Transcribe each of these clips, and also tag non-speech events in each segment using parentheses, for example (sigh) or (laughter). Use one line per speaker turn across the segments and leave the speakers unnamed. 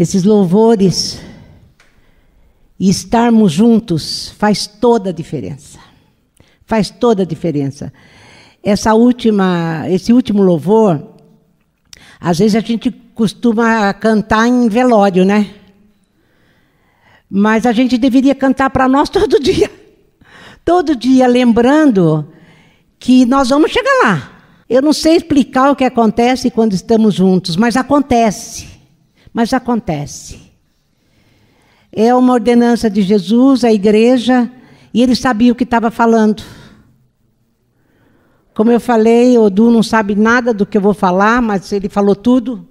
Esses louvores e estarmos juntos faz toda a diferença. Faz toda a diferença. Essa última, esse último louvor, às vezes a gente costuma cantar em velório, né? Mas a gente deveria cantar para nós (laughs) todo dia. Todo dia, lembrando que nós vamos chegar lá. Eu não sei explicar o que acontece quando estamos juntos, mas acontece. Mas acontece. É uma ordenança de Jesus, a igreja, e ele sabia o que estava falando. Como eu falei, o Du não sabe nada do que eu vou falar, mas ele falou tudo.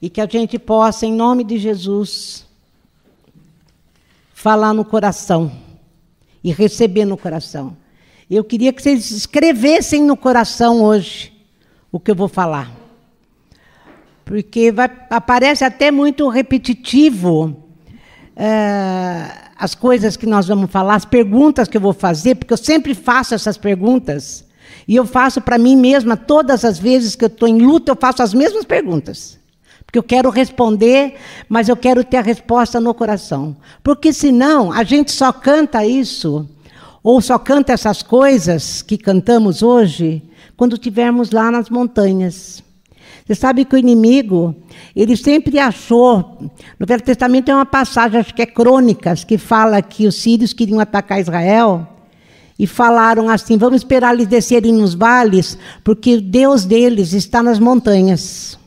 E que a gente possa, em nome de Jesus, falar no coração e receber no coração. Eu queria que vocês escrevessem no coração hoje o que eu vou falar. Porque vai, aparece até muito repetitivo é, as coisas que nós vamos falar, as perguntas que eu vou fazer, porque eu sempre faço essas perguntas. E eu faço para mim mesma, todas as vezes que eu estou em luta, eu faço as mesmas perguntas. Porque eu quero responder, mas eu quero ter a resposta no coração. Porque senão a gente só canta isso, ou só canta essas coisas que cantamos hoje, quando estivermos lá nas montanhas. Você sabe que o inimigo, ele sempre achou. No Velho Testamento tem uma passagem, acho que é Crônicas, que fala que os sírios queriam atacar Israel. E falaram assim: vamos esperar eles descerem nos vales, porque o Deus deles está nas montanhas.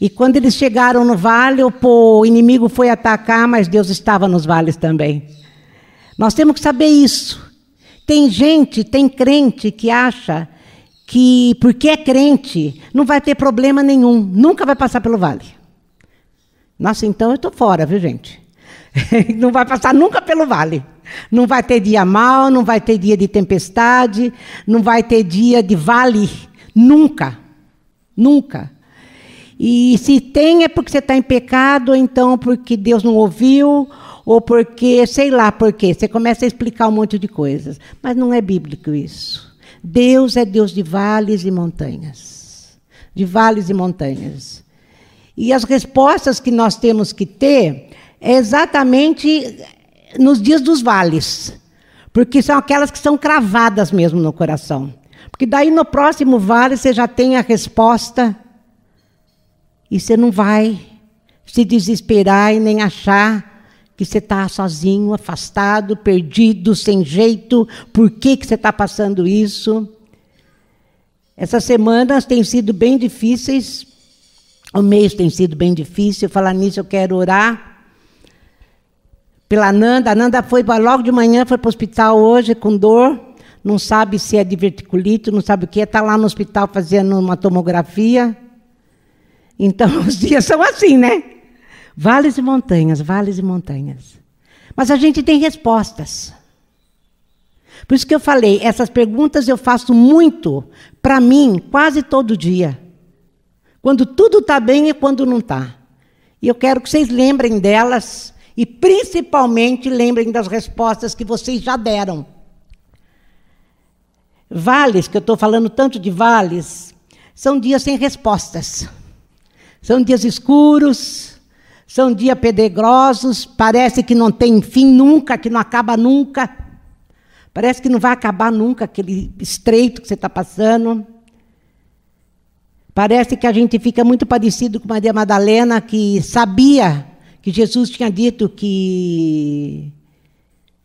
E quando eles chegaram no vale, o inimigo foi atacar, mas Deus estava nos vales também. Nós temos que saber isso. Tem gente, tem crente que acha que porque é crente não vai ter problema nenhum, nunca vai passar pelo vale. Nossa, então eu estou fora, viu gente? (laughs) não vai passar nunca pelo vale. Não vai ter dia mal, não vai ter dia de tempestade, não vai ter dia de vale, nunca. Nunca. E se tem é porque você está em pecado, ou então porque Deus não ouviu, ou porque, sei lá por quê. Você começa a explicar um monte de coisas. Mas não é bíblico isso. Deus é Deus de vales e montanhas. De vales e montanhas. E as respostas que nós temos que ter é exatamente nos dias dos vales. Porque são aquelas que são cravadas mesmo no coração. Porque daí no próximo vale você já tem a resposta e você não vai se desesperar e nem achar que você está sozinho, afastado, perdido, sem jeito. Por que, que você está passando isso? Essas semanas têm sido bem difíceis. O mês tem sido bem difícil. Falar nisso, eu quero orar pela Nanda. A Nanda foi logo de manhã, foi para o hospital hoje com dor. Não sabe se é diverticulite, não sabe o que é. Está lá no hospital fazendo uma tomografia. Então, (laughs) os dias são assim, né? Vales e montanhas, vales e montanhas. Mas a gente tem respostas. Por isso que eu falei, essas perguntas eu faço muito para mim, quase todo dia. Quando tudo está bem e quando não está. E eu quero que vocês lembrem delas e principalmente lembrem das respostas que vocês já deram. Vales, que eu estou falando tanto de vales, são dias sem respostas. São dias escuros, são dias pedregosos, parece que não tem fim nunca, que não acaba nunca. Parece que não vai acabar nunca aquele estreito que você está passando. Parece que a gente fica muito parecido com Maria Madalena, que sabia que Jesus tinha dito que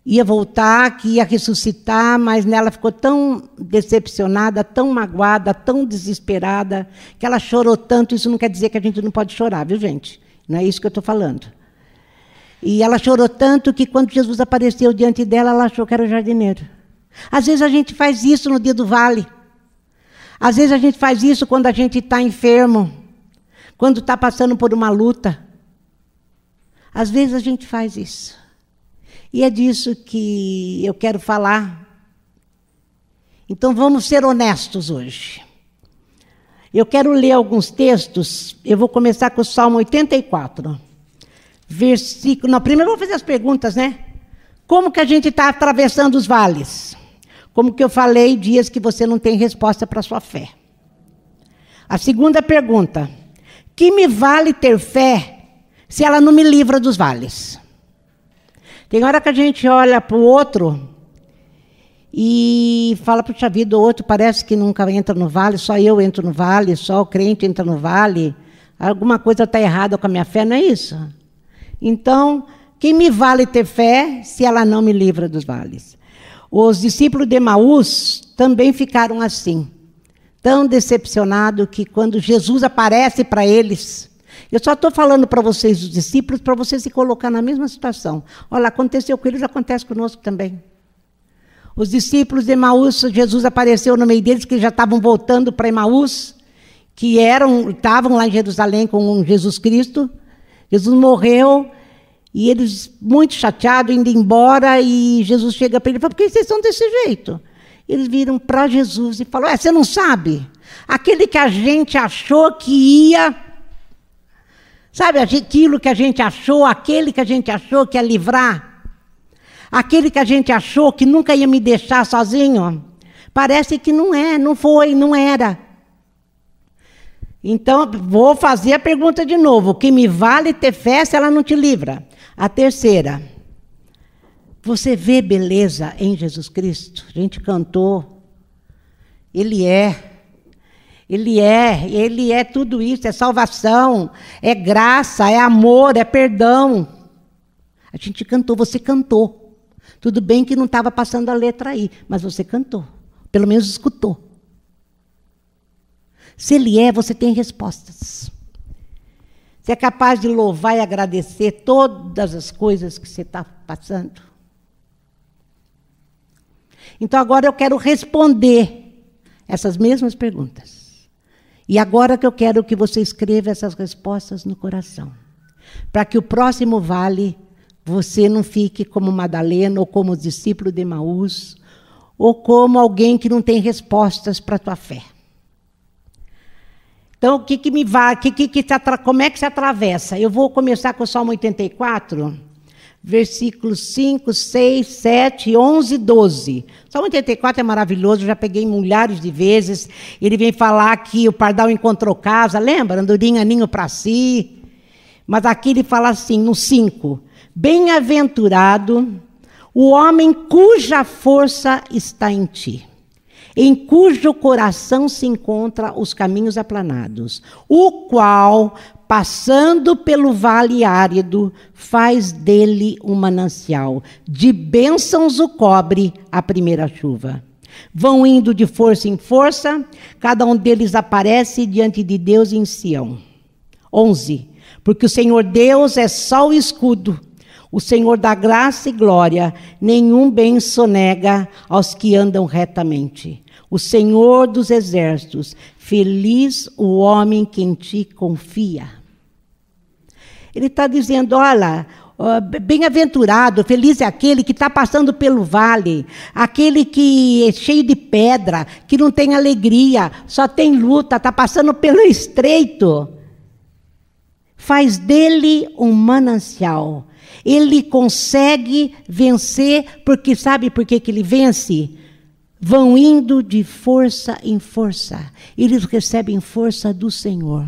ia voltar, que ia ressuscitar, mas nela ficou tão decepcionada, tão magoada, tão desesperada, que ela chorou tanto. Isso não quer dizer que a gente não pode chorar, viu, gente? Não é isso que eu estou falando. E ela chorou tanto que quando Jesus apareceu diante dela, ela achou que era o jardineiro. Às vezes a gente faz isso no dia do vale. Às vezes a gente faz isso quando a gente está enfermo, quando está passando por uma luta. Às vezes a gente faz isso. E é disso que eu quero falar. Então vamos ser honestos hoje. Eu quero ler alguns textos. Eu vou começar com o Salmo 84. Versículo. Não, primeiro eu vou fazer as perguntas, né? Como que a gente está atravessando os vales? Como que eu falei, dias que você não tem resposta para sua fé. A segunda pergunta: Que me vale ter fé se ela não me livra dos vales? Tem hora que a gente olha para o outro e fala, puxa vida, o outro parece que nunca entra no vale, só eu entro no vale, só o crente entra no vale. Alguma coisa está errada com a minha fé, não é isso? Então, que me vale ter fé se ela não me livra dos vales? Os discípulos de Maús também ficaram assim, tão decepcionados que quando Jesus aparece para eles, eu só estou falando para vocês, os discípulos, para vocês se colocar na mesma situação. Olha, aconteceu com eles, acontece conosco também. Os discípulos de Emaús, Jesus apareceu no meio deles, que já estavam voltando para Emaús, que eram, estavam lá em Jerusalém com Jesus Cristo. Jesus morreu e eles, muito chateados, indo embora, e Jesus chega para ele e fala: Por que vocês estão desse jeito? Eles viram para Jesus e falaram: É, você não sabe? Aquele que a gente achou que ia Sabe aquilo que a gente achou, aquele que a gente achou que ia livrar? Aquele que a gente achou que nunca ia me deixar sozinho? Parece que não é, não foi, não era. Então, vou fazer a pergunta de novo: o que me vale ter fé se ela não te livra? A terceira, você vê beleza em Jesus Cristo? A gente cantou, Ele é. Ele é, ele é tudo isso, é salvação, é graça, é amor, é perdão. A gente cantou, você cantou. Tudo bem que não estava passando a letra aí, mas você cantou. Pelo menos escutou. Se ele é, você tem respostas. Você é capaz de louvar e agradecer todas as coisas que você está passando. Então agora eu quero responder essas mesmas perguntas. E agora que eu quero que você escreva essas respostas no coração. Para que o próximo vale você não fique como Madalena ou como discípulo de Maús ou como alguém que não tem respostas para a tua fé. Então, o que, que me vai, que, que, que como é que se atravessa? Eu vou começar com o Salmo 84 versículos 5, 6, 7, 11 e 12. Salmo 84 é maravilhoso, já peguei milhares de vezes. Ele vem falar que o pardal encontrou casa, lembra? Andorinha ninho para si. Mas aqui ele fala assim, no 5: Bem-aventurado o homem cuja força está em ti, em cujo coração se encontram os caminhos aplanados, o qual passando pelo vale árido, faz dele um manancial. De bênçãos o cobre a primeira chuva. Vão indo de força em força, cada um deles aparece diante de Deus em Sião. 11. Porque o Senhor Deus é só o escudo, o Senhor da graça e glória, nenhum bem sonega aos que andam retamente. O Senhor dos exércitos, feliz o homem que em ti confia. Ele está dizendo: olha, Bem-aventurado, feliz é aquele que está passando pelo vale, aquele que é cheio de pedra, que não tem alegria, só tem luta, está passando pelo estreito. Faz dele um manancial. Ele consegue vencer, porque sabe por que, que ele vence? Vão indo de força em força. Eles recebem força do Senhor.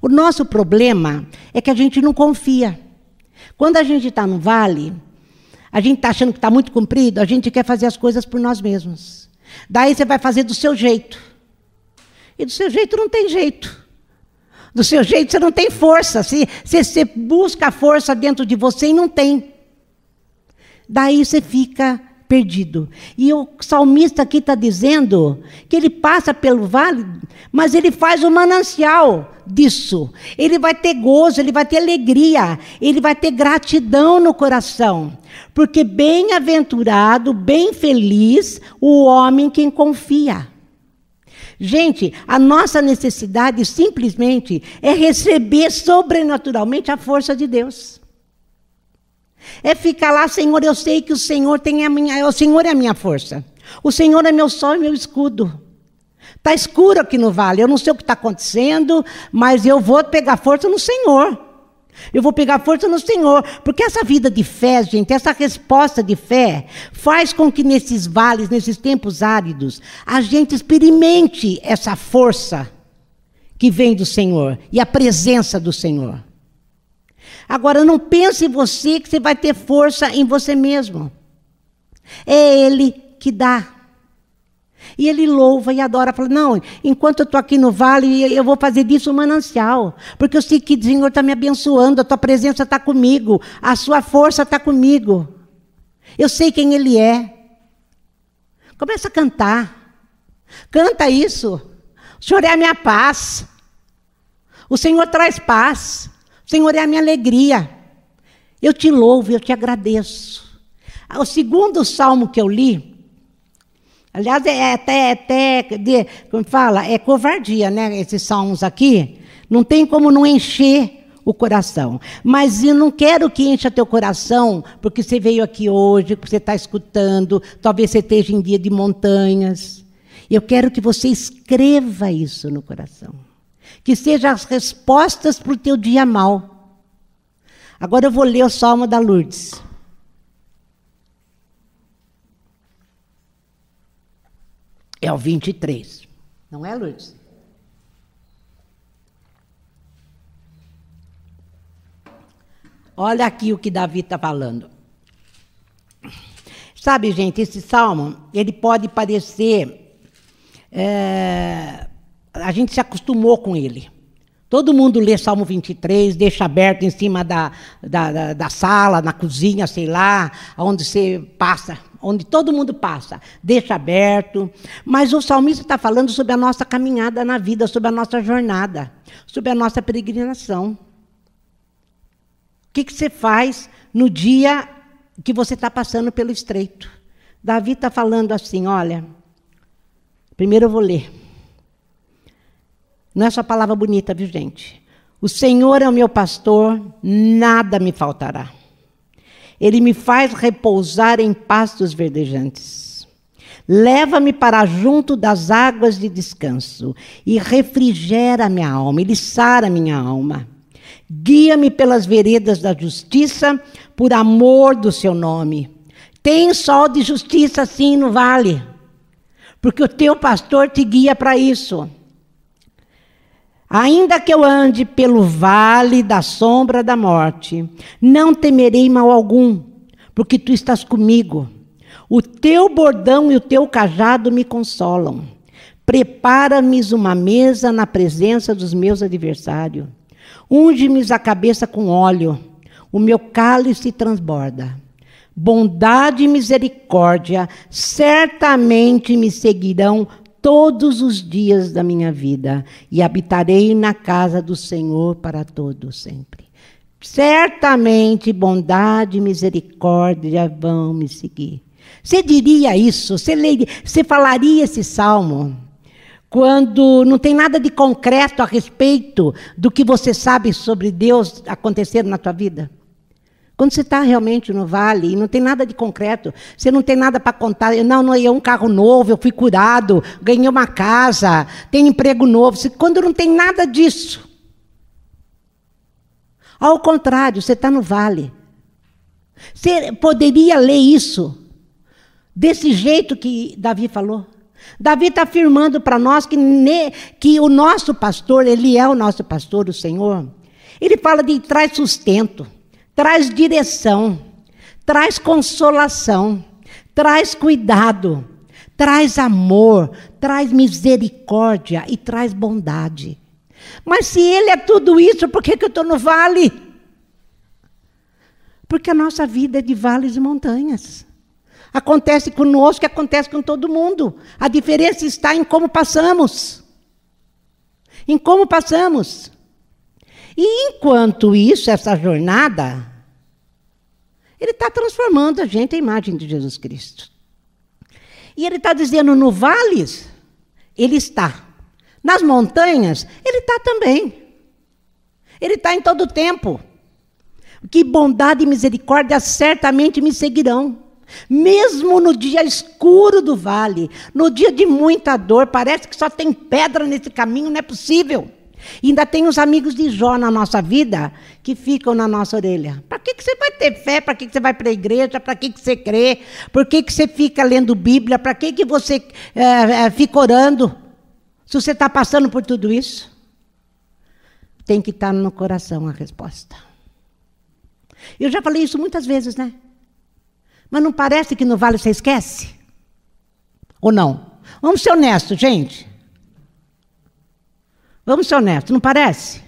O nosso problema é que a gente não confia. Quando a gente está no vale, a gente está achando que está muito comprido, a gente quer fazer as coisas por nós mesmos. Daí você vai fazer do seu jeito. E do seu jeito não tem jeito. Do seu jeito você não tem força. Se, se você busca força dentro de você e não tem. Daí você fica perdido. E o salmista aqui está dizendo que ele passa pelo vale, mas ele faz o manancial disso. Ele vai ter gozo, ele vai ter alegria, ele vai ter gratidão no coração. Porque bem-aventurado, bem feliz o homem quem confia. Gente, a nossa necessidade simplesmente é receber sobrenaturalmente a força de Deus. É ficar lá, Senhor, eu sei que o Senhor tem a minha, o Senhor é a minha força. O Senhor é meu sol e meu escudo. Está escuro aqui no vale, eu não sei o que está acontecendo, mas eu vou pegar força no Senhor. Eu vou pegar força no Senhor, porque essa vida de fé, gente, essa resposta de fé, faz com que nesses vales, nesses tempos áridos, a gente experimente essa força que vem do Senhor e a presença do Senhor. Agora, não pense você que você vai ter força em você mesmo. É Ele que dá. E ele louva e adora, fala: Não, enquanto eu estou aqui no vale, eu vou fazer disso um manancial, porque eu sei que o Senhor está me abençoando, a tua presença está comigo, a sua força está comigo. Eu sei quem Ele é. Começa a cantar. Canta isso. O Senhor é a minha paz. O Senhor traz paz. O Senhor é a minha alegria. Eu te louvo, eu te agradeço. O segundo salmo que eu li, aliás, é até, até de, como fala, é covardia, né? Esses salmos aqui. Não tem como não encher o coração. Mas eu não quero que encha teu coração, porque você veio aqui hoje, porque você está escutando, talvez você esteja em dia de montanhas. Eu quero que você escreva isso no coração. Que sejam as respostas para o teu dia mal. Agora eu vou ler o Salmo da Lourdes. É o 23. Não é, Lourdes? Olha aqui o que Davi está falando. Sabe, gente, esse salmo, ele pode parecer. É, a gente se acostumou com ele. Todo mundo lê Salmo 23, deixa aberto em cima da, da, da, da sala, na cozinha, sei lá, onde você passa, onde todo mundo passa. Deixa aberto. Mas o salmista está falando sobre a nossa caminhada na vida, sobre a nossa jornada, sobre a nossa peregrinação. O que, que você faz no dia que você está passando pelo estreito? Davi está falando assim: olha, primeiro eu vou ler. Não é só palavra bonita, viu, gente? O Senhor é o meu pastor, nada me faltará. Ele me faz repousar em pastos verdejantes. Leva-me para junto das águas de descanso e refrigera minha alma, ele sara minha alma. Guia-me pelas veredas da justiça, por amor do seu nome. Tem sol de justiça sim no vale, porque o teu pastor te guia para isso. Ainda que eu ande pelo vale da sombra da morte, não temerei mal algum, porque tu estás comigo. O teu bordão e o teu cajado me consolam. Prepara-me uma mesa na presença dos meus adversários. Unge-me a cabeça com óleo, o meu cálice transborda. Bondade e misericórdia certamente me seguirão todos os dias da minha vida e habitarei na casa do Senhor para todo sempre. Certamente bondade e misericórdia vão me seguir. Você diria isso? Você, leria, você falaria esse salmo? quando não tem nada de concreto a respeito do que você sabe sobre Deus acontecer na tua vida? Quando você está realmente no vale e não tem nada de concreto, você não tem nada para contar. Não, não, eu um carro novo, eu fui curado, ganhei uma casa, tenho emprego novo. Quando não tem nada disso. Ao contrário, você está no vale. Você poderia ler isso desse jeito que Davi falou? Davi está afirmando para nós que, ne, que o nosso pastor, ele é o nosso pastor, o Senhor. Ele fala de traz sustento, traz direção, traz consolação, traz cuidado, traz amor, traz misericórdia e traz bondade. Mas se ele é tudo isso, por que, que eu estou no vale? Porque a nossa vida é de vales e montanhas. Acontece conosco acontece com todo mundo. A diferença está em como passamos. Em como passamos. E enquanto isso, essa jornada, ele está transformando a gente à imagem de Jesus Cristo. E ele está dizendo: no vales, ele está. Nas montanhas, ele está também. Ele está em todo o tempo. Que bondade e misericórdia certamente me seguirão. Mesmo no dia escuro do vale, no dia de muita dor, parece que só tem pedra nesse caminho, não é possível. E ainda tem os amigos de Jó na nossa vida que ficam na nossa orelha. Para que, que você vai ter fé? Para que, que você vai para a igreja? Para que, que você crê? Por que, que você fica lendo Bíblia? Para que, que você é, fica orando? Se você está passando por tudo isso. tem que estar no coração a resposta. Eu já falei isso muitas vezes, né? Mas não parece que no vale você esquece? Ou não? Vamos ser honestos, gente. Vamos ser honestos, não parece?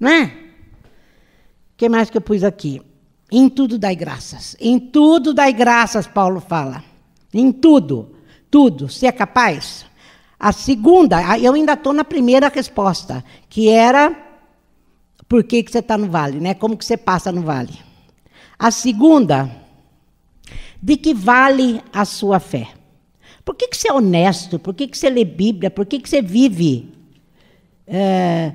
Não é? O que mais que eu pus aqui? Em tudo dai graças. Em tudo dai graças, Paulo fala. Em tudo. Tudo. Se é capaz. A segunda, eu ainda estou na primeira resposta, que era por que, que você está no vale, né? Como que você passa no vale. A segunda, de que vale a sua fé? Por que, que você é honesto? Por que, que você lê Bíblia? Por que, que você vive é,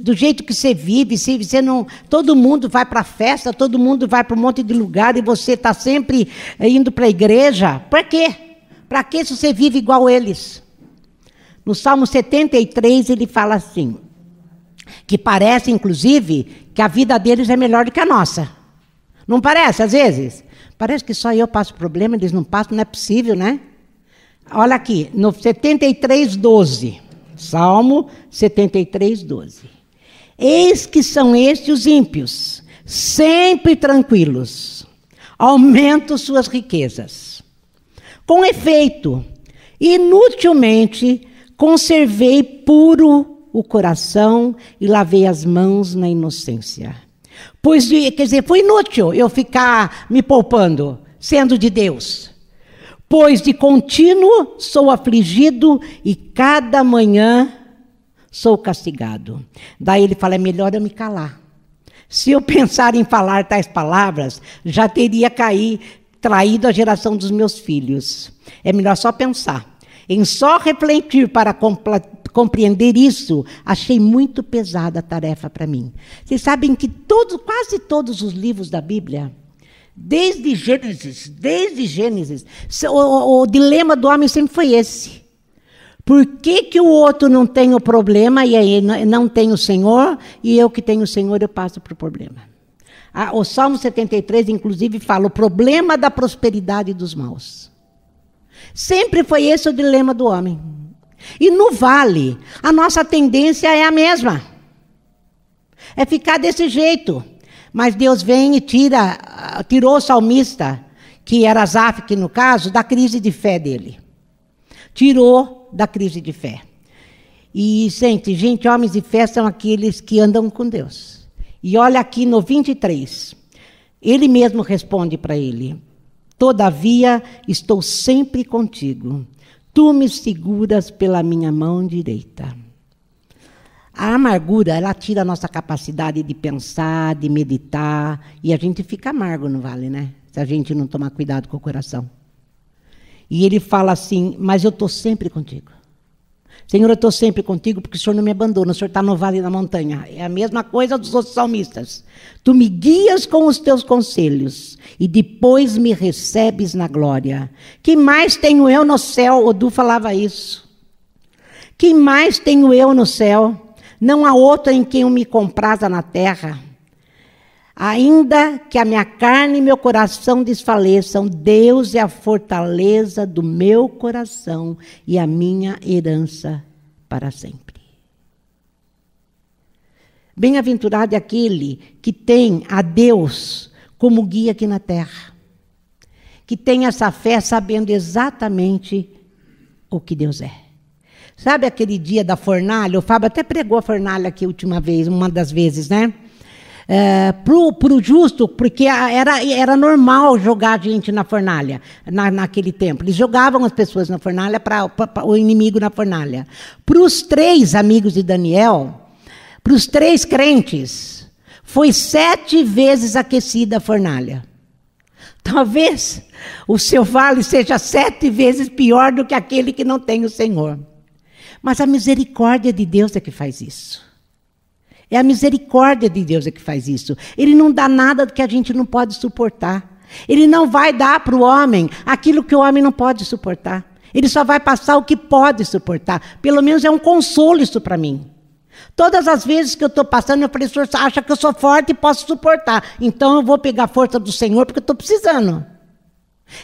do jeito que você vive? Se você não, todo mundo vai para a festa, todo mundo vai para um monte de lugar e você está sempre indo para a igreja. Para quê? Para que se você vive igual eles? No Salmo 73 ele fala assim, que parece inclusive que a vida deles é melhor do que a nossa. Não parece às vezes? Parece que só eu passo problema, eles não passam, não é possível, né? Olha aqui, no 73, 12. Salmo 73, 12. Eis que são estes os ímpios, sempre tranquilos, aumento suas riquezas. Com efeito, inutilmente conservei puro o coração e lavei as mãos na inocência. Pois, quer dizer, foi inútil eu ficar me poupando, sendo de Deus pois de contínuo sou afligido e cada manhã sou castigado. Daí ele fala: é melhor eu me calar. Se eu pensar em falar tais palavras, já teria caído, traído a geração dos meus filhos. É melhor só pensar. Em só refletir para compreender isso, achei muito pesada a tarefa para mim. Vocês sabem que todo, quase todos os livros da Bíblia Desde Gênesis, desde Gênesis, o, o, dilema do homem sempre foi esse. Por que, que o outro não tem o problema e aí não tem o Senhor, e eu que tenho o Senhor, eu passo para o problema? Ah, o Salmo 73, inclusive, fala o problema da prosperidade dos maus. Sempre foi esse o dilema do homem. E no vale, a nossa tendência é a mesma. É ficar desse jeito. Mas Deus vem e tira, tirou o salmista, que era Zaf, no caso, da crise de fé dele. Tirou da crise de fé. E, gente, gente, homens de fé são aqueles que andam com Deus. E olha aqui no 23. Ele mesmo responde para ele: Todavia estou sempre contigo. Tu me seguras pela minha mão direita. A amargura, ela tira a nossa capacidade de pensar, de meditar, e a gente fica amargo no vale, né? Se a gente não tomar cuidado com o coração. E ele fala assim: Mas eu estou sempre contigo. Senhor, eu estou sempre contigo porque o Senhor não me abandona, o Senhor está no vale da montanha. É a mesma coisa dos outros salmistas. Tu me guias com os teus conselhos e depois me recebes na glória. Que mais tenho eu no céu? Odu falava isso. Que mais tenho eu no céu? Não há outro em quem eu me compraza na terra. Ainda que a minha carne e meu coração desfaleçam, Deus é a fortaleza do meu coração e a minha herança para sempre. Bem-aventurado é aquele que tem a Deus como guia aqui na terra, que tem essa fé sabendo exatamente o que Deus é. Sabe aquele dia da fornalha? O Fábio até pregou a fornalha aqui a última vez, uma das vezes, né? É, para o justo, porque era, era normal jogar gente na fornalha na, naquele tempo. Eles jogavam as pessoas na fornalha para o inimigo na fornalha. Para os três amigos de Daniel, para os três crentes, foi sete vezes aquecida a fornalha. Talvez o seu vale seja sete vezes pior do que aquele que não tem o Senhor. Mas a misericórdia de Deus é que faz isso. É a misericórdia de Deus é que faz isso. Ele não dá nada que a gente não pode suportar. Ele não vai dar para o homem aquilo que o homem não pode suportar. Ele só vai passar o que pode suportar. Pelo menos é um consolo isso para mim. Todas as vezes que eu estou passando, eu falei, Senhor, você acha que eu sou forte e posso suportar. Então eu vou pegar a força do Senhor porque eu estou precisando.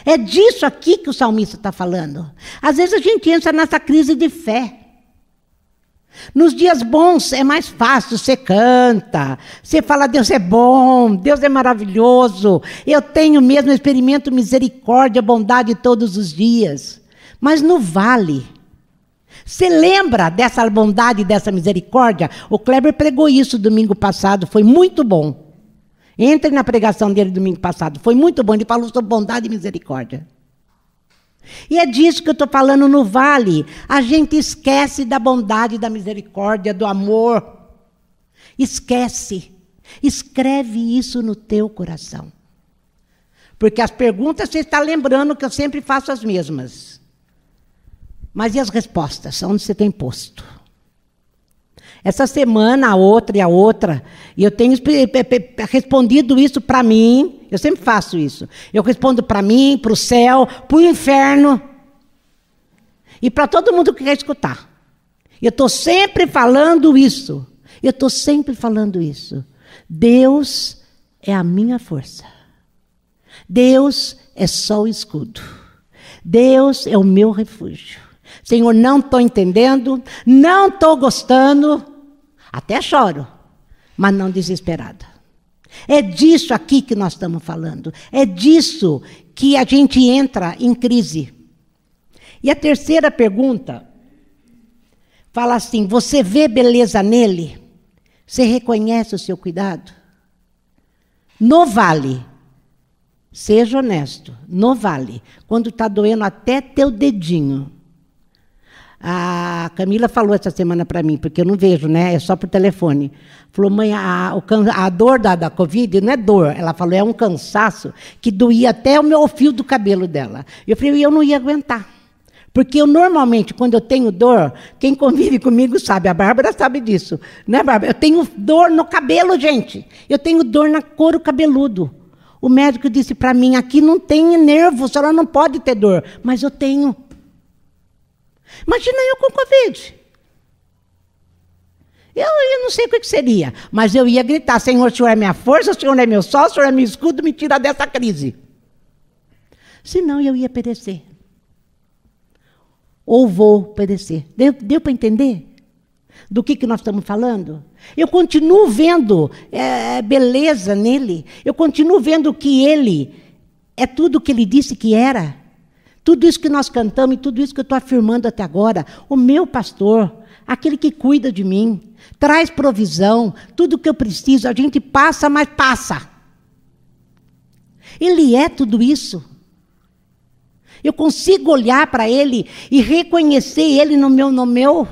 É disso aqui que o salmista está falando. Às vezes a gente entra nessa crise de fé. Nos dias bons é mais fácil, você canta, você fala, Deus é bom, Deus é maravilhoso, eu tenho mesmo, experimento misericórdia, bondade todos os dias. Mas no vale, você lembra dessa bondade, dessa misericórdia? O Kleber pregou isso domingo passado, foi muito bom. Entre na pregação dele domingo passado, foi muito bom, ele falou sobre bondade e misericórdia. E é disso que eu estou falando no vale. A gente esquece da bondade, da misericórdia, do amor. Esquece. Escreve isso no teu coração. Porque as perguntas você está lembrando que eu sempre faço as mesmas. Mas e as respostas? Onde você tem posto? Essa semana, a outra e a outra, e eu tenho respondido isso para mim, eu sempre faço isso. Eu respondo para mim, para o céu, para o inferno e para todo mundo que quer escutar. Eu estou sempre falando isso. Eu estou sempre falando isso. Deus é a minha força. Deus é só o escudo. Deus é o meu refúgio. Senhor, não estou entendendo, não estou gostando, até choro, mas não desesperada. É disso aqui que nós estamos falando. É disso que a gente entra em crise. E a terceira pergunta fala assim: você vê beleza nele? Você reconhece o seu cuidado? No vale, seja honesto, no vale, quando está doendo até teu dedinho, a Camila falou essa semana para mim, porque eu não vejo, né? É só por telefone. Falou, mãe, a, a dor da, da Covid não é dor. Ela falou, é um cansaço que doía até o meu fio do cabelo dela. Eu falei, eu não ia aguentar. Porque eu normalmente, quando eu tenho dor, quem convive comigo sabe, a Bárbara sabe disso, né, Bárbara? Eu tenho dor no cabelo, gente. Eu tenho dor na couro cabeludo. O médico disse para mim: aqui não tem nervo, a senhora não pode ter dor. Mas eu tenho. Imagina eu com Covid. Eu, eu não sei o que seria, mas eu ia gritar: Senhor, o Senhor é minha força, o Senhor é meu sol, o Senhor é meu escudo, me tira dessa crise. Senão eu ia perecer. Ou vou perecer. Deu, deu para entender? Do que, que nós estamos falando? Eu continuo vendo é, beleza nele, eu continuo vendo que ele é tudo o que ele disse que era. Tudo isso que nós cantamos e tudo isso que eu estou afirmando até agora, o meu pastor, aquele que cuida de mim, traz provisão, tudo que eu preciso, a gente passa, mas passa. Ele é tudo isso. Eu consigo olhar para ele e reconhecer ele no meu, no meu,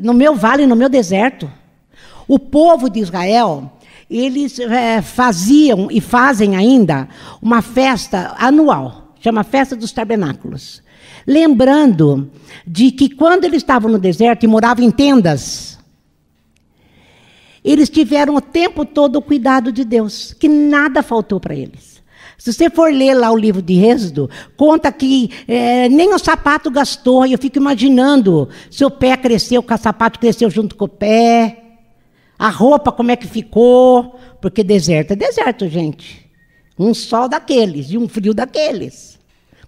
no meu vale, no meu deserto. O povo de Israel, eles é, faziam e fazem ainda uma festa anual chama Festa dos Tabernáculos. Lembrando de que quando eles estavam no deserto e moravam em tendas, eles tiveram o tempo todo o cuidado de Deus, que nada faltou para eles. Se você for ler lá o livro de Êxodo, conta que é, nem o sapato gastou. E eu fico imaginando se o pé cresceu, o sapato cresceu junto com o pé. A roupa, como é que ficou. Porque deserto é deserto, gente. Um sol daqueles e um frio daqueles.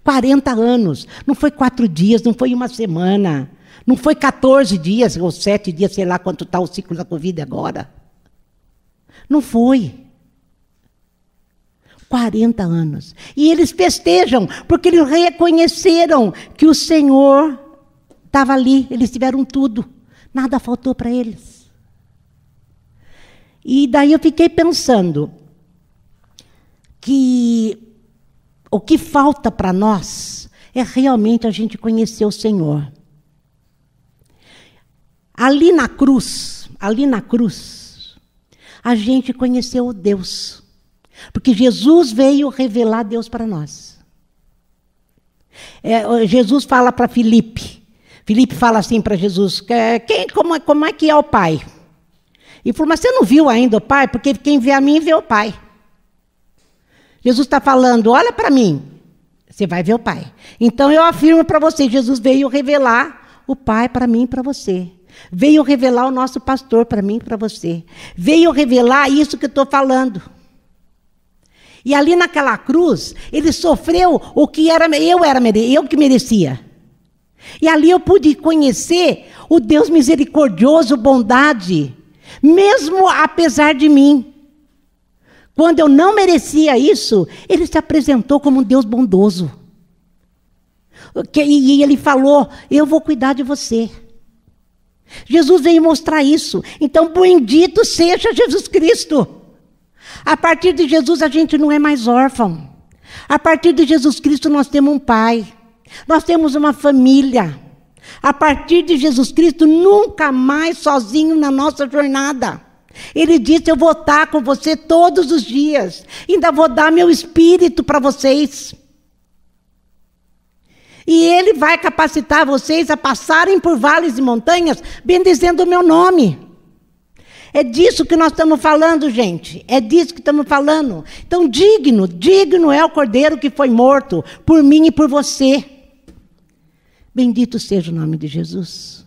40 anos. Não foi quatro dias, não foi uma semana. Não foi 14 dias ou sete dias, sei lá quanto está o ciclo da Covid agora. Não foi. 40 anos. E eles festejam, porque eles reconheceram que o Senhor estava ali, eles tiveram tudo. Nada faltou para eles. E daí eu fiquei pensando que o que falta para nós é realmente a gente conhecer o Senhor. Ali na cruz, ali na cruz, a gente conheceu o Deus. Porque Jesus veio revelar Deus para nós. É, Jesus fala para Filipe. Filipe fala assim para Jesus: quem, como, é, como é que é o Pai? E falou: Mas você não viu ainda o Pai? Porque quem vê a mim vê o Pai. Jesus está falando: olha para mim, você vai ver o Pai. Então eu afirmo para você: Jesus veio revelar o Pai para mim e para você. Veio revelar o nosso pastor para mim e para você. Veio revelar isso que eu estou falando. E ali naquela cruz, ele sofreu o que era eu era eu que merecia. E ali eu pude conhecer o Deus misericordioso, bondade, mesmo apesar de mim. Quando eu não merecia isso, ele se apresentou como um Deus bondoso. E ele falou: Eu vou cuidar de você. Jesus veio mostrar isso. Então, bendito seja Jesus Cristo. A partir de Jesus, a gente não é mais órfão. A partir de Jesus Cristo, nós temos um pai. Nós temos uma família. A partir de Jesus Cristo, nunca mais sozinho na nossa jornada. Ele disse: Eu vou estar com você todos os dias. Ainda vou dar meu espírito para vocês. E Ele vai capacitar vocês a passarem por vales e montanhas, bendizendo o meu nome. É disso que nós estamos falando, gente. É disso que estamos falando. Então, digno, digno é o cordeiro que foi morto por mim e por você. Bendito seja o nome de Jesus.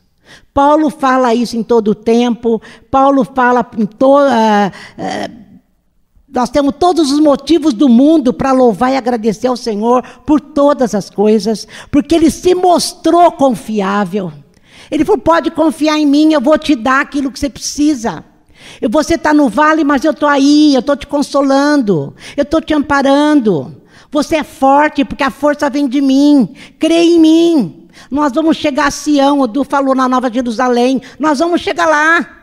Paulo fala isso em todo o tempo. Paulo fala em toda. Uh, uh, nós temos todos os motivos do mundo para louvar e agradecer ao Senhor por todas as coisas, porque Ele se mostrou confiável. Ele falou: pode confiar em mim, eu vou te dar aquilo que você precisa. Você está no vale, mas eu estou aí, eu estou te consolando, eu estou te amparando. Você é forte, porque a força vem de mim. Crê em mim. Nós vamos chegar a Sião, o Du falou na Nova Jerusalém. Nós vamos chegar lá.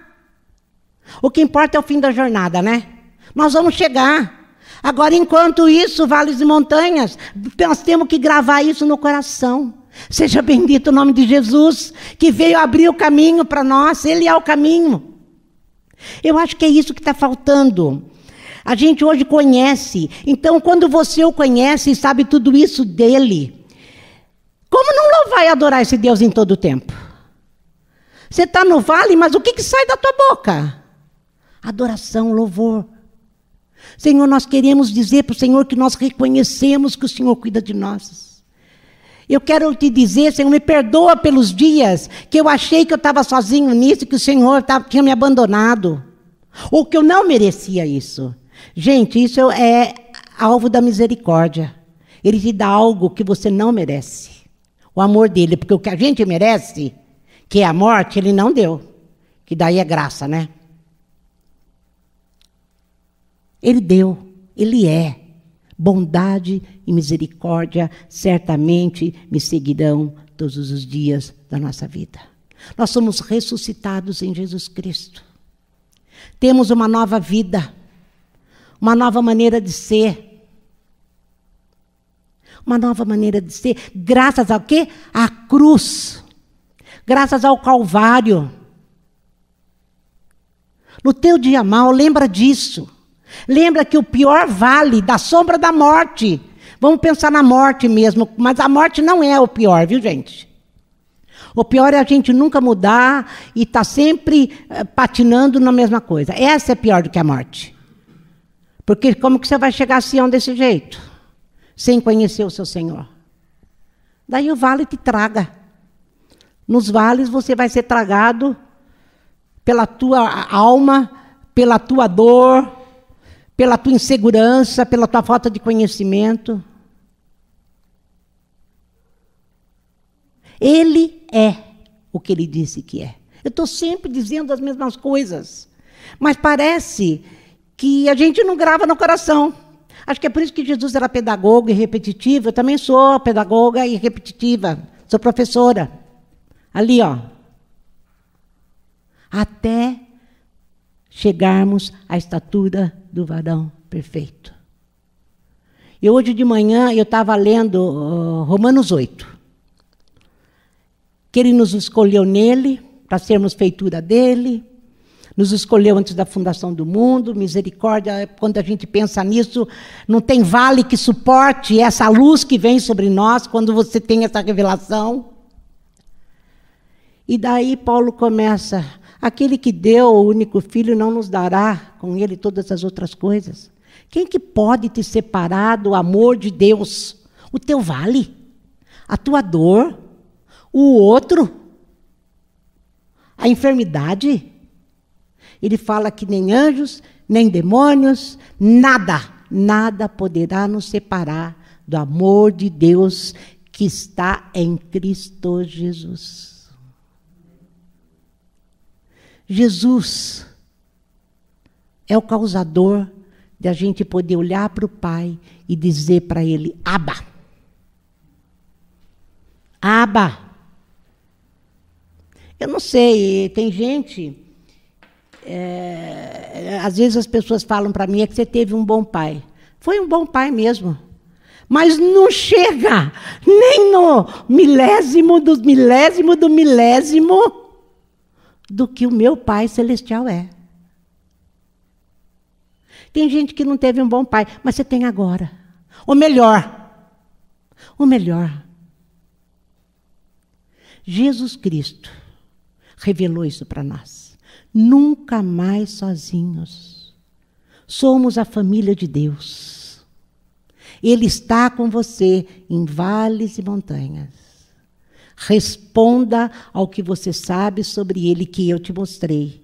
O que importa é o fim da jornada, né? Nós vamos chegar. Agora, enquanto isso, vales e montanhas, nós temos que gravar isso no coração. Seja bendito o nome de Jesus, que veio abrir o caminho para nós, Ele é o caminho. Eu acho que é isso que está faltando. A gente hoje conhece, então quando você o conhece e sabe tudo isso dele, como não e adorar esse Deus em todo o tempo? Você está no vale, mas o que, que sai da tua boca? Adoração, louvor. Senhor, nós queremos dizer para o Senhor que nós reconhecemos que o Senhor cuida de nós. Eu quero te dizer, Senhor, me perdoa pelos dias que eu achei que eu estava sozinho nisso, que o Senhor tava, tinha me abandonado, ou que eu não merecia isso. Gente, isso é alvo da misericórdia. Ele te dá algo que você não merece. O amor dele, porque o que a gente merece, que é a morte, ele não deu. Que daí é graça, né? Ele deu, Ele é. Bondade e misericórdia certamente me seguirão todos os dias da nossa vida. Nós somos ressuscitados em Jesus Cristo. Temos uma nova vida, uma nova maneira de ser. Uma nova maneira de ser, graças ao quê? À cruz. Graças ao Calvário. No teu dia mal, lembra disso. Lembra que o pior vale da sombra da morte. Vamos pensar na morte mesmo, mas a morte não é o pior, viu, gente? O pior é a gente nunca mudar e estar tá sempre uh, patinando na mesma coisa. Essa é pior do que a morte. Porque como que você vai chegar a Sião desse jeito? Sem conhecer o seu Senhor. Daí o vale te traga. Nos vales você vai ser tragado pela tua alma, pela tua dor, pela tua insegurança, pela tua falta de conhecimento. Ele é o que ele disse que é. Eu estou sempre dizendo as mesmas coisas, mas parece que a gente não grava no coração. Acho que é por isso que Jesus era pedagogo e repetitivo. Eu também sou pedagoga e repetitiva. Sou professora. Ali, ó. Até chegarmos à estatura do varão perfeito. E hoje de manhã eu estava lendo uh, Romanos 8. Que ele nos escolheu nele, para sermos feitura dele, nos escolheu antes da fundação do mundo, misericórdia, quando a gente pensa nisso, não tem vale que suporte essa luz que vem sobre nós quando você tem essa revelação. E daí Paulo começa Aquele que deu o único filho não nos dará com ele todas as outras coisas. Quem que pode te separar do amor de Deus? O teu vale, a tua dor, o outro, a enfermidade. Ele fala que nem anjos, nem demônios, nada, nada poderá nos separar do amor de Deus que está em Cristo Jesus. Jesus é o causador de a gente poder olhar para o Pai e dizer para Ele: Aba. Aba. Eu não sei, tem gente. É, às vezes as pessoas falam para mim é que você teve um bom pai. Foi um bom pai mesmo. Mas não chega nem no milésimo do milésimo do milésimo do que o meu pai celestial é. Tem gente que não teve um bom pai, mas você tem agora. O melhor. O melhor. Jesus Cristo revelou isso para nós. Nunca mais sozinhos. Somos a família de Deus. Ele está com você em vales e montanhas. Responda ao que você sabe sobre ele que eu te mostrei.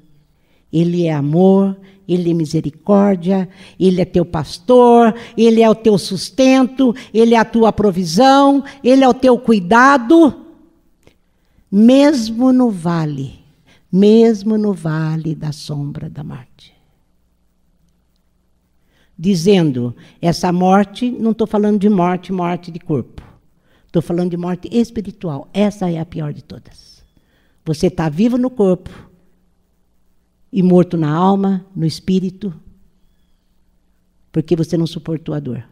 Ele é amor, ele é misericórdia, Ele é teu pastor, Ele é o teu sustento, Ele é a tua provisão, Ele é o teu cuidado. Mesmo no vale, mesmo no vale da sombra da morte. Dizendo, essa morte, não estou falando de morte, morte de corpo. Estou falando de morte espiritual. Essa é a pior de todas. Você está vivo no corpo, e morto na alma, no espírito, porque você não suportou a dor.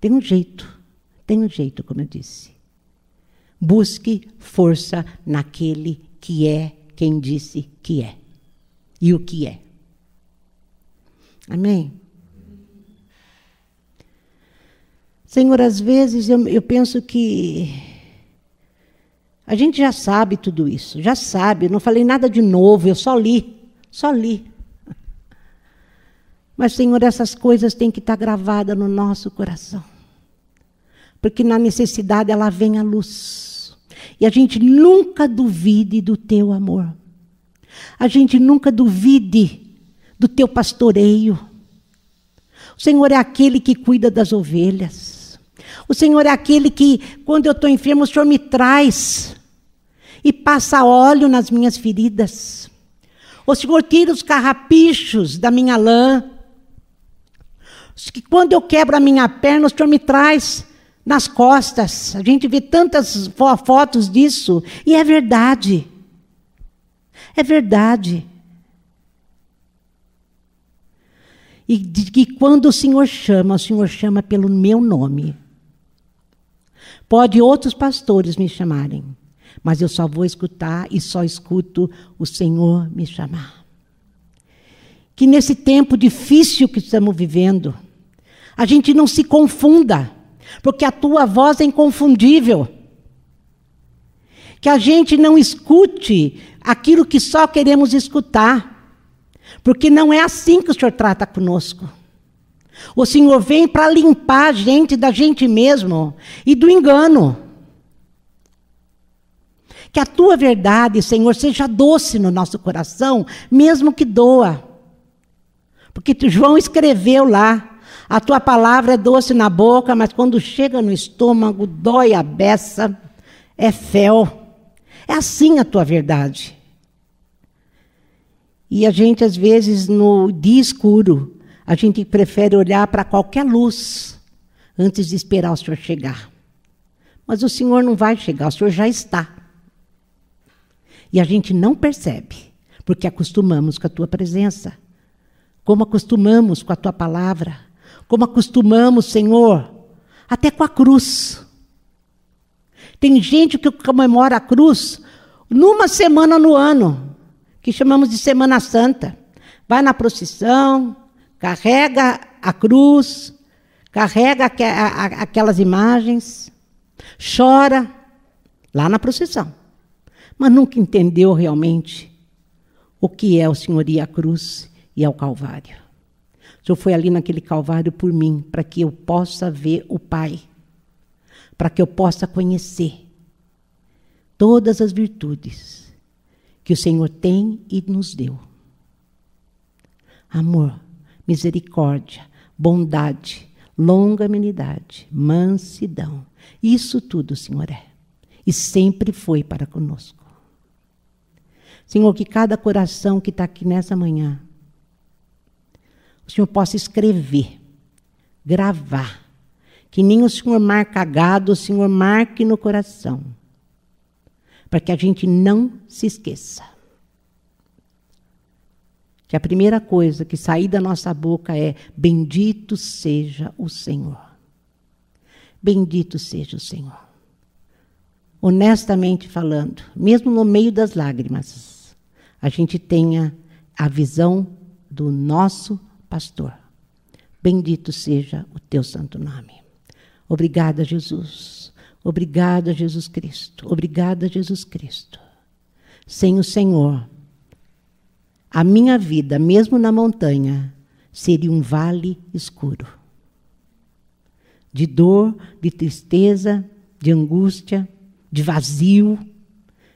Tem um jeito, tem um jeito, como eu disse. Busque força naquele que é quem disse que é e o que é. Amém? Senhor, às vezes eu, eu penso que a gente já sabe tudo isso, já sabe, eu não falei nada de novo, eu só li. Só li. Mas, Senhor, essas coisas têm que estar gravadas no nosso coração. Porque na necessidade ela vem à luz. E a gente nunca duvide do teu amor. A gente nunca duvide do teu pastoreio. O Senhor é aquele que cuida das ovelhas. O Senhor é aquele que, quando eu estou enfermo, o Senhor me traz e passa óleo nas minhas feridas. O Senhor tira os carrapichos da minha lã. Quando eu quebro a minha perna, o Senhor me traz nas costas. A gente vê tantas fotos disso. E é verdade. É verdade. E de que quando o Senhor chama, o Senhor chama pelo meu nome. Pode outros pastores me chamarem mas eu só vou escutar e só escuto o Senhor me chamar. Que nesse tempo difícil que estamos vivendo, a gente não se confunda, porque a tua voz é inconfundível. Que a gente não escute aquilo que só queremos escutar, porque não é assim que o Senhor trata conosco. O Senhor vem para limpar a gente da gente mesmo e do engano. Que a tua verdade, Senhor, seja doce no nosso coração, mesmo que doa. Porque João escreveu lá: a tua palavra é doce na boca, mas quando chega no estômago, dói a beça, é fel. É assim a tua verdade. E a gente, às vezes, no dia escuro, a gente prefere olhar para qualquer luz antes de esperar o Senhor chegar. Mas o Senhor não vai chegar, o Senhor já está. E a gente não percebe, porque acostumamos com a tua presença, como acostumamos com a tua palavra, como acostumamos, Senhor, até com a cruz. Tem gente que comemora a cruz numa semana no ano, que chamamos de Semana Santa. Vai na procissão, carrega a cruz, carrega aquelas imagens, chora lá na procissão mas nunca entendeu realmente o que é o Senhor ir à cruz e ao Calvário. O Senhor foi ali naquele Calvário por mim, para que eu possa ver o Pai, para que eu possa conhecer todas as virtudes que o Senhor tem e nos deu. Amor, misericórdia, bondade, longanimidade, mansidão. Isso tudo Senhor é. E sempre foi para conosco. Senhor, que cada coração que está aqui nessa manhã, o Senhor possa escrever, gravar, que nem o Senhor marca gado, o Senhor marque no coração, para que a gente não se esqueça. Que a primeira coisa que sair da nossa boca é: Bendito seja o Senhor. Bendito seja o Senhor. Honestamente falando, mesmo no meio das lágrimas, a gente tenha a visão do nosso pastor. Bendito seja o teu santo nome. Obrigada, Jesus. Obrigada, Jesus Cristo. Obrigada, Jesus Cristo. Sem o Senhor, a minha vida, mesmo na montanha, seria um vale escuro de dor, de tristeza, de angústia, de vazio,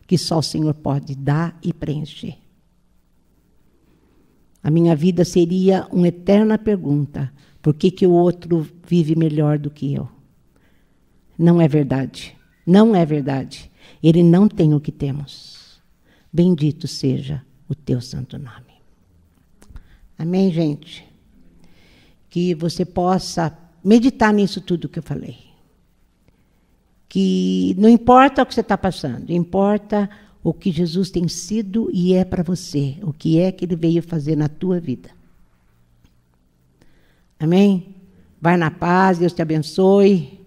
que só o Senhor pode dar e preencher. A minha vida seria uma eterna pergunta: por que, que o outro vive melhor do que eu? Não é verdade. Não é verdade. Ele não tem o que temos. Bendito seja o teu santo nome. Amém, gente? Que você possa meditar nisso tudo que eu falei. Que não importa o que você está passando, importa o que Jesus tem sido e é para você, o que é que ele veio fazer na tua vida. Amém? Vai na paz, Deus te abençoe.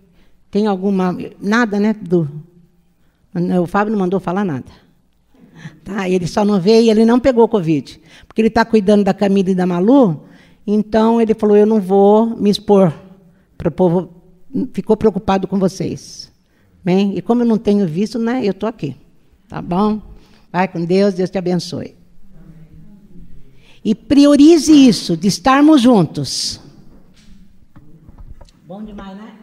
Tem alguma. Nada, né? Do, o Fábio não mandou falar nada. Tá? Ele só não veio e ele não pegou Covid. Porque ele está cuidando da Camila e da Malu, então ele falou: Eu não vou me expor para o povo. Ficou preocupado com vocês. Bem, e como eu não tenho visto, né, eu estou aqui. Tá bom? Vai com Deus, Deus te abençoe. E priorize isso, de estarmos juntos. Bom demais, né?